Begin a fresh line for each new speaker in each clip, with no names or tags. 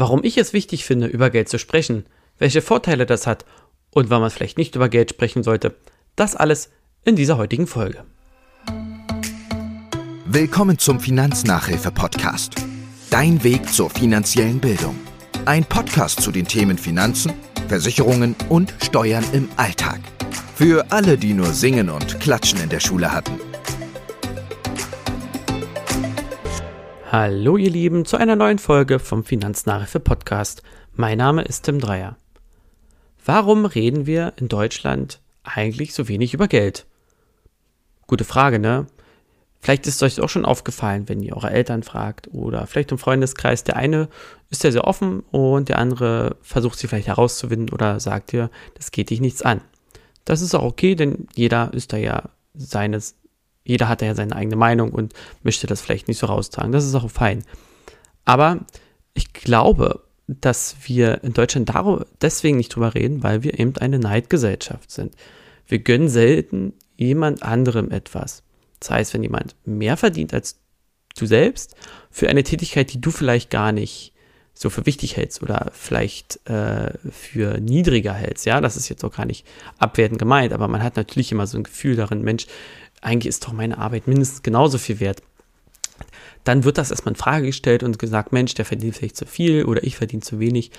warum ich es wichtig finde, über Geld zu sprechen, welche Vorteile das hat und wann man vielleicht nicht über Geld sprechen sollte. Das alles in dieser heutigen Folge.
Willkommen zum Finanznachhilfe-Podcast. Dein Weg zur finanziellen Bildung. Ein Podcast zu den Themen Finanzen, Versicherungen und Steuern im Alltag. Für alle, die nur Singen und Klatschen in der Schule hatten.
Hallo ihr Lieben zu einer neuen Folge vom Finanznachhilfe Podcast. Mein Name ist Tim Dreier. Warum reden wir in Deutschland eigentlich so wenig über Geld? Gute Frage, ne? Vielleicht ist euch auch schon aufgefallen, wenn ihr eure Eltern fragt oder vielleicht im Freundeskreis. Der eine ist ja sehr offen und der andere versucht sie vielleicht herauszuwinden oder sagt dir, das geht dich nichts an. Das ist auch okay, denn jeder ist da ja seines jeder hat ja seine eigene Meinung und möchte das vielleicht nicht so raustragen. Das ist auch fein. Aber ich glaube, dass wir in Deutschland darüber, deswegen nicht drüber reden, weil wir eben eine Neidgesellschaft sind. Wir gönnen selten jemand anderem etwas. Das heißt, wenn jemand mehr verdient als du selbst für eine Tätigkeit, die du vielleicht gar nicht so für wichtig hältst oder vielleicht äh, für niedriger hältst, ja, das ist jetzt auch gar nicht abwertend gemeint, aber man hat natürlich immer so ein Gefühl darin, Mensch, eigentlich ist doch meine Arbeit mindestens genauso viel wert. Dann wird das erstmal in Frage gestellt und gesagt, Mensch, der verdient vielleicht zu viel oder ich verdiene zu wenig,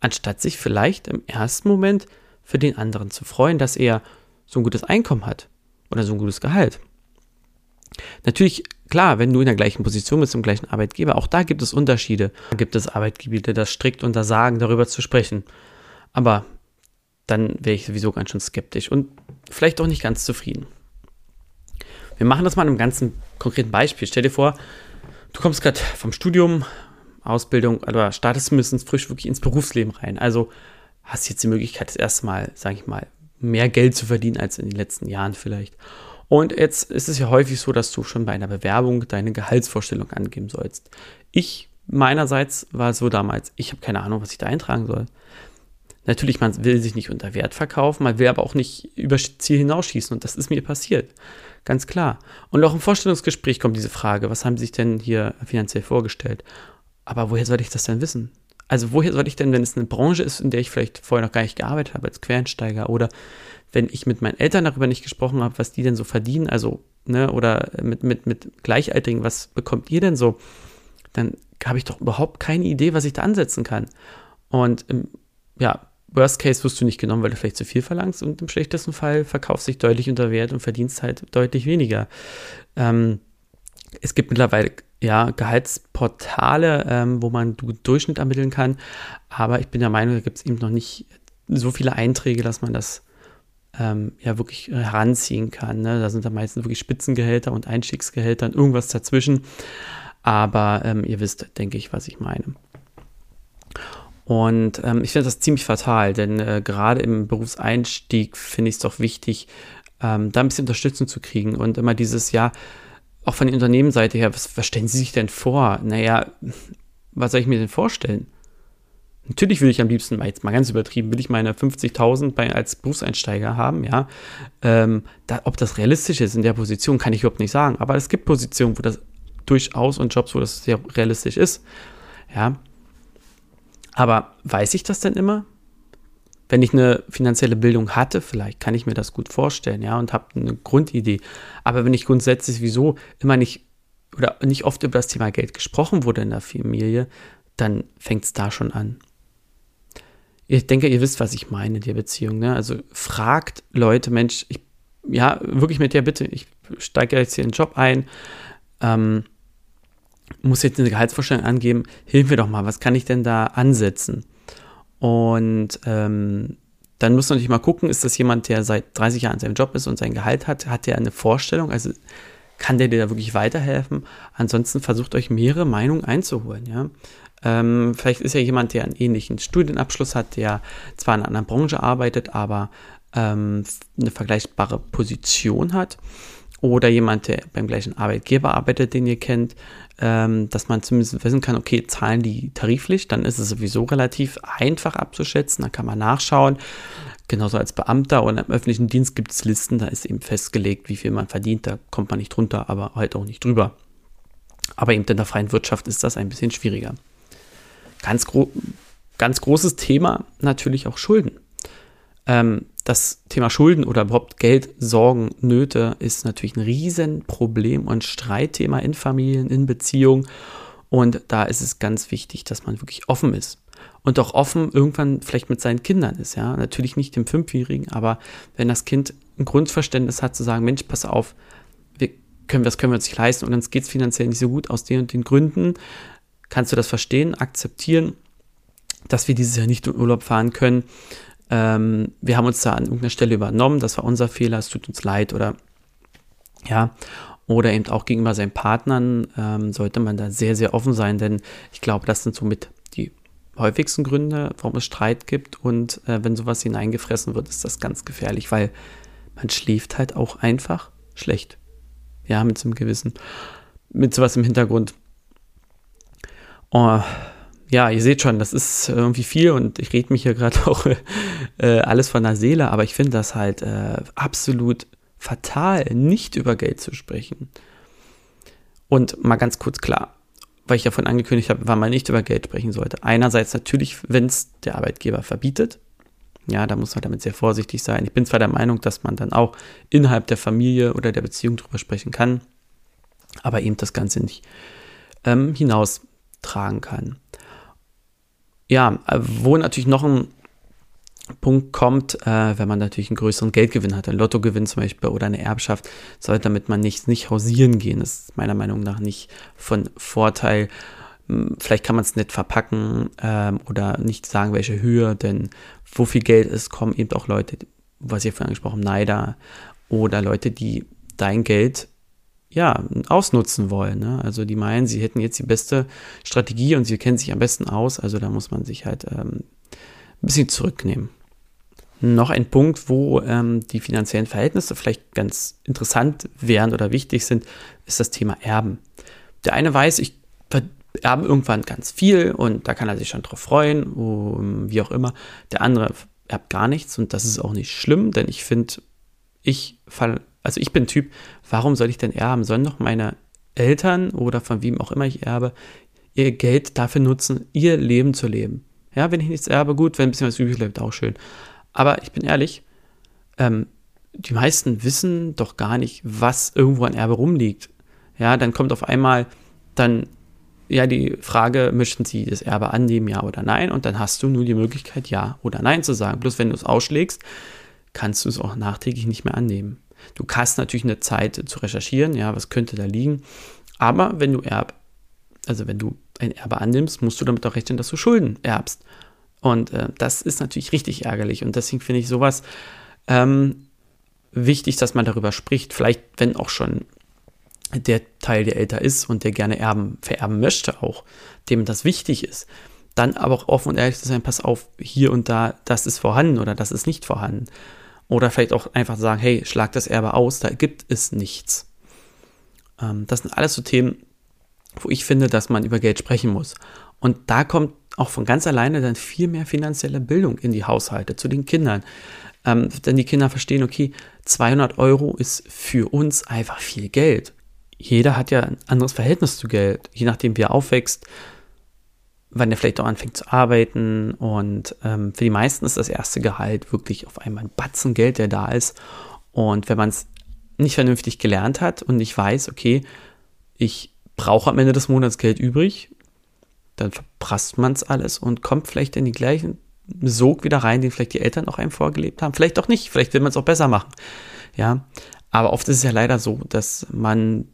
anstatt sich vielleicht im ersten Moment für den anderen zu freuen, dass er so ein gutes Einkommen hat oder so ein gutes Gehalt. Natürlich, klar, wenn du in der gleichen Position bist, im gleichen Arbeitgeber, auch da gibt es Unterschiede. Da gibt es Arbeitgeber, die das strikt untersagen, darüber zu sprechen. Aber dann wäre ich sowieso ganz schön skeptisch und vielleicht auch nicht ganz zufrieden. Wir machen das mal in einem ganzen konkreten Beispiel. Stell dir vor, du kommst gerade vom Studium, Ausbildung, oder startest mindestens frisch wirklich ins Berufsleben rein. Also hast jetzt die Möglichkeit, das erste Mal, sage ich mal, mehr Geld zu verdienen als in den letzten Jahren vielleicht. Und jetzt ist es ja häufig so, dass du schon bei einer Bewerbung deine Gehaltsvorstellung angeben sollst. Ich meinerseits war es so damals, ich habe keine Ahnung, was ich da eintragen soll. Natürlich, man will sich nicht unter Wert verkaufen, man will aber auch nicht über Ziel hinausschießen und das ist mir passiert. Ganz klar. Und auch im Vorstellungsgespräch kommt diese Frage, was haben Sie sich denn hier finanziell vorgestellt? Aber woher soll ich das denn wissen? Also woher soll ich denn, wenn es eine Branche ist, in der ich vielleicht vorher noch gar nicht gearbeitet habe als Quereinsteiger oder wenn ich mit meinen Eltern darüber nicht gesprochen habe, was die denn so verdienen, also, ne, oder mit, mit, mit Gleichaltrigen, was bekommt ihr denn so? Dann habe ich doch überhaupt keine Idee, was ich da ansetzen kann. Und ja, Worst Case wirst du nicht genommen, weil du vielleicht zu viel verlangst und im schlechtesten Fall verkaufst dich deutlich unter Wert und verdienst halt deutlich weniger. Ähm, es gibt mittlerweile ja Gehaltsportale, ähm, wo man du Durchschnitt ermitteln kann, aber ich bin der Meinung, da gibt es eben noch nicht so viele Einträge, dass man das ähm, ja wirklich heranziehen kann. Ne? Da sind dann meistens wirklich Spitzengehälter und Einstiegsgehälter und irgendwas dazwischen. Aber ähm, ihr wisst, denke ich, was ich meine. Und ähm, ich finde das ziemlich fatal, denn äh, gerade im Berufseinstieg finde ich es doch wichtig, ähm, da ein bisschen Unterstützung zu kriegen und immer dieses Jahr, auch von der Unternehmensseite her, was, was stellen Sie sich denn vor? Naja, was soll ich mir denn vorstellen? Natürlich will ich am liebsten, jetzt mal ganz übertrieben, will ich meine 50.000 als Berufseinsteiger haben, ja. Ähm, da, ob das realistisch ist in der Position, kann ich überhaupt nicht sagen. Aber es gibt Positionen, wo das durchaus und Jobs, wo das sehr realistisch ist, ja. Aber weiß ich das denn immer? Wenn ich eine finanzielle Bildung hatte, vielleicht kann ich mir das gut vorstellen, ja, und habe eine Grundidee. Aber wenn ich grundsätzlich wieso immer nicht oder nicht oft über das Thema Geld gesprochen wurde in der Familie, dann fängt es da schon an. Ich denke, ihr wisst, was ich meine in der Beziehung. Ne? Also fragt Leute, Mensch, ich, ja, wirklich mit der Bitte, ich steige jetzt hier in den Job ein. Ähm, muss jetzt eine Gehaltsvorstellung angeben, hilf mir doch mal, was kann ich denn da ansetzen? Und ähm, dann muss man natürlich mal gucken, ist das jemand, der seit 30 Jahren in seinem Job ist und sein Gehalt hat, hat der eine Vorstellung, also kann der dir da wirklich weiterhelfen? Ansonsten versucht euch mehrere Meinungen einzuholen, ja. Ähm, vielleicht ist ja jemand, der einen ähnlichen Studienabschluss hat, der zwar in einer anderen Branche arbeitet, aber ähm, eine vergleichbare Position hat oder jemand, der beim gleichen Arbeitgeber arbeitet, den ihr kennt, ähm, dass man zumindest wissen kann, okay, zahlen die tariflich, dann ist es sowieso relativ einfach abzuschätzen, da kann man nachschauen. Genauso als Beamter oder im öffentlichen Dienst gibt es Listen, da ist eben festgelegt, wie viel man verdient, da kommt man nicht drunter, aber halt auch nicht drüber. Aber eben in der freien Wirtschaft ist das ein bisschen schwieriger. ganz, gro ganz großes Thema natürlich auch Schulden. Ähm, das Thema Schulden oder überhaupt Geld, Sorgen, Nöte ist natürlich ein Riesenproblem und Streitthema in Familien, in Beziehungen. Und da ist es ganz wichtig, dass man wirklich offen ist. Und auch offen irgendwann vielleicht mit seinen Kindern ist, ja. Natürlich nicht dem Fünfjährigen, aber wenn das Kind ein Grundverständnis hat, zu sagen, Mensch, pass auf, wir können, das können wir uns nicht leisten und uns geht es finanziell nicht so gut aus den und den Gründen, kannst du das verstehen, akzeptieren, dass wir dieses Jahr nicht in Urlaub fahren können. Ähm, wir haben uns da an irgendeiner Stelle übernommen, das war unser Fehler, es tut uns leid. Oder ja, oder eben auch gegenüber seinen Partnern ähm, sollte man da sehr, sehr offen sein, denn ich glaube, das sind somit die häufigsten Gründe, warum es Streit gibt. Und äh, wenn sowas hineingefressen wird, ist das ganz gefährlich, weil man schläft halt auch einfach schlecht. Ja, mit so einem Gewissen, mit sowas im Hintergrund. Oh, ja, ihr seht schon, das ist irgendwie viel. Und ich rede mich hier gerade auch äh, alles von der Seele, aber ich finde das halt äh, absolut fatal, nicht über Geld zu sprechen. Und mal ganz kurz klar, weil ich davon angekündigt habe, wann man nicht über Geld sprechen sollte. Einerseits natürlich, wenn es der Arbeitgeber verbietet. Ja, da muss man damit sehr vorsichtig sein. Ich bin zwar der Meinung, dass man dann auch innerhalb der Familie oder der Beziehung darüber sprechen kann, aber eben das Ganze nicht ähm, hinaustragen kann. Ja, äh, wo natürlich noch ein Punkt kommt, äh, wenn man natürlich einen größeren Geldgewinn hat, ein Lottogewinn zum Beispiel oder eine Erbschaft, sollte damit man nicht, nicht hausieren gehen. Das ist meiner Meinung nach nicht von Vorteil. Hm, vielleicht kann man es nicht verpacken ähm, oder nicht sagen, welche Höhe, denn wo viel Geld ist, kommen eben auch Leute, was ich vorhin angesprochen Neider oder Leute, die dein Geld ja, ausnutzen wollen. Ne? Also die meinen, sie hätten jetzt die beste Strategie und sie kennen sich am besten aus. Also da muss man sich halt ähm, ein bisschen zurücknehmen. Noch ein Punkt, wo ähm, die finanziellen Verhältnisse vielleicht ganz interessant wären oder wichtig sind, ist das Thema Erben. Der eine weiß, ich erbe irgendwann ganz viel und da kann er sich schon drauf freuen, um, wie auch immer. Der andere erbt gar nichts und das ist auch nicht schlimm, denn ich finde, ich fall, also ich bin Typ, warum soll ich denn erben? Sollen doch meine Eltern oder von wem auch immer ich erbe, ihr Geld dafür nutzen, ihr Leben zu leben. Ja, wenn ich nichts erbe, gut, wenn ein bisschen was übrig bleibt, auch schön. Aber ich bin ehrlich, ähm, die meisten wissen doch gar nicht, was irgendwo an Erbe rumliegt. Ja, dann kommt auf einmal dann ja die Frage, möchten Sie das Erbe annehmen, ja oder nein? Und dann hast du nur die Möglichkeit, ja oder nein zu sagen. Bloß wenn du es ausschlägst, kannst du es auch nachträglich nicht mehr annehmen. Du hast natürlich eine Zeit zu recherchieren, ja, was könnte da liegen. Aber wenn du Erb, also wenn du ein Erbe annimmst, musst du damit auch rechnen, dass du Schulden erbst. Und äh, das ist natürlich richtig ärgerlich. Und deswegen finde ich sowas ähm, wichtig, dass man darüber spricht. Vielleicht, wenn auch schon der Teil, der älter ist und der gerne erben, vererben möchte, auch, dem das wichtig ist. Dann aber auch offen und ehrlich zu sein, pass auf, hier und da, das ist vorhanden oder das ist nicht vorhanden. Oder vielleicht auch einfach sagen, hey, schlag das Erbe aus, da gibt es nichts. Ähm, das sind alles so Themen, wo ich finde, dass man über Geld sprechen muss. Und da kommt auch von ganz alleine dann viel mehr finanzielle Bildung in die Haushalte, zu den Kindern. Ähm, denn die Kinder verstehen, okay, 200 Euro ist für uns einfach viel Geld. Jeder hat ja ein anderes Verhältnis zu Geld, je nachdem, wie er aufwächst, wann er vielleicht auch anfängt zu arbeiten. Und ähm, für die meisten ist das erste Gehalt wirklich auf einmal ein Batzen Geld, der da ist. Und wenn man es nicht vernünftig gelernt hat und nicht weiß, okay, ich brauche am Ende des Monats Geld übrig, dann verprasst man es alles und kommt vielleicht in den gleichen Sog wieder rein, den vielleicht die Eltern auch einem vorgelebt haben. Vielleicht auch nicht, vielleicht will man es auch besser machen. Ja, aber oft ist es ja leider so, dass man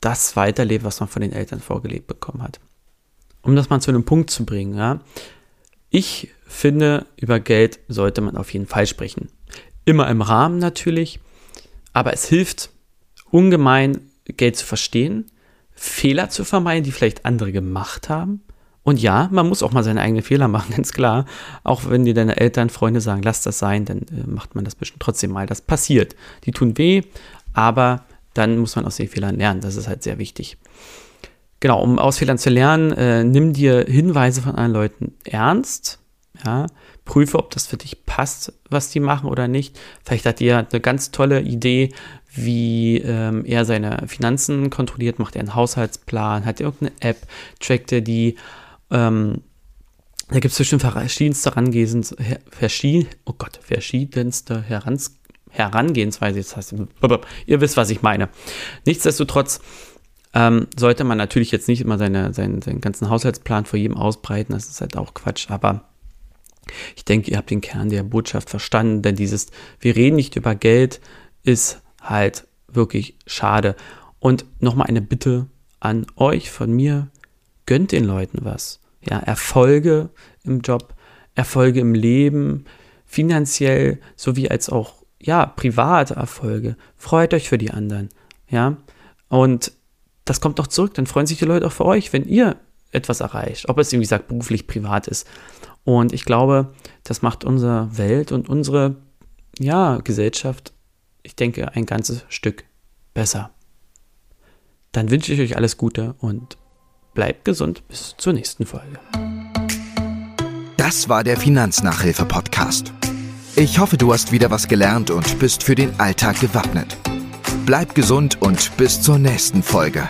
das weiterlebt, was man von den Eltern vorgelebt bekommen hat. Um das mal zu einem Punkt zu bringen, ja. Ich finde, über Geld sollte man auf jeden Fall sprechen. Immer im Rahmen natürlich, aber es hilft ungemein, Geld zu verstehen, Fehler zu vermeiden, die vielleicht andere gemacht haben. Und ja, man muss auch mal seine eigenen Fehler machen, ganz klar. Auch wenn dir deine Eltern, Freunde sagen, lass das sein, dann äh, macht man das bestimmt trotzdem mal. Das passiert. Die tun weh, aber dann muss man aus den Fehlern lernen. Das ist halt sehr wichtig. Genau, um aus Fehlern zu lernen, äh, nimm dir Hinweise von anderen Leuten ernst. Ja, prüfe, ob das für dich passt, was die machen oder nicht. Vielleicht hat ihr eine ganz tolle Idee, wie ähm, er seine Finanzen kontrolliert, macht er einen Haushaltsplan, hat er irgendeine App, trackt er die Ähm, da gibt es bestimmt verschiedenste Herangehens, oh Gott, verschiedenste Herans, Herangehensweise. Jetzt heißt, ihr wisst, was ich meine. Nichtsdestotrotz ähm, sollte man natürlich jetzt nicht immer seine, seinen, seinen ganzen Haushaltsplan vor jedem ausbreiten. Das ist halt auch Quatsch. Aber ich denke, ihr habt den Kern der Botschaft verstanden, denn dieses, wir reden nicht über Geld, ist halt wirklich schade. Und nochmal eine Bitte an euch von mir, gönnt den Leuten was. Ja, Erfolge im Job, Erfolge im Leben, finanziell sowie als auch ja, private Erfolge. Freut euch für die anderen. Ja, und das kommt doch zurück. Dann freuen sich die Leute auch für euch, wenn ihr etwas erreicht. Ob es, wie gesagt, beruflich, privat ist. Und ich glaube, das macht unsere Welt und unsere ja, Gesellschaft, ich denke, ein ganzes Stück besser. Dann wünsche ich euch alles Gute und bleibt gesund bis zur nächsten Folge.
Das war der Finanznachhilfe-Podcast. Ich hoffe, du hast wieder was gelernt und bist für den Alltag gewappnet. Bleib gesund und bis zur nächsten Folge.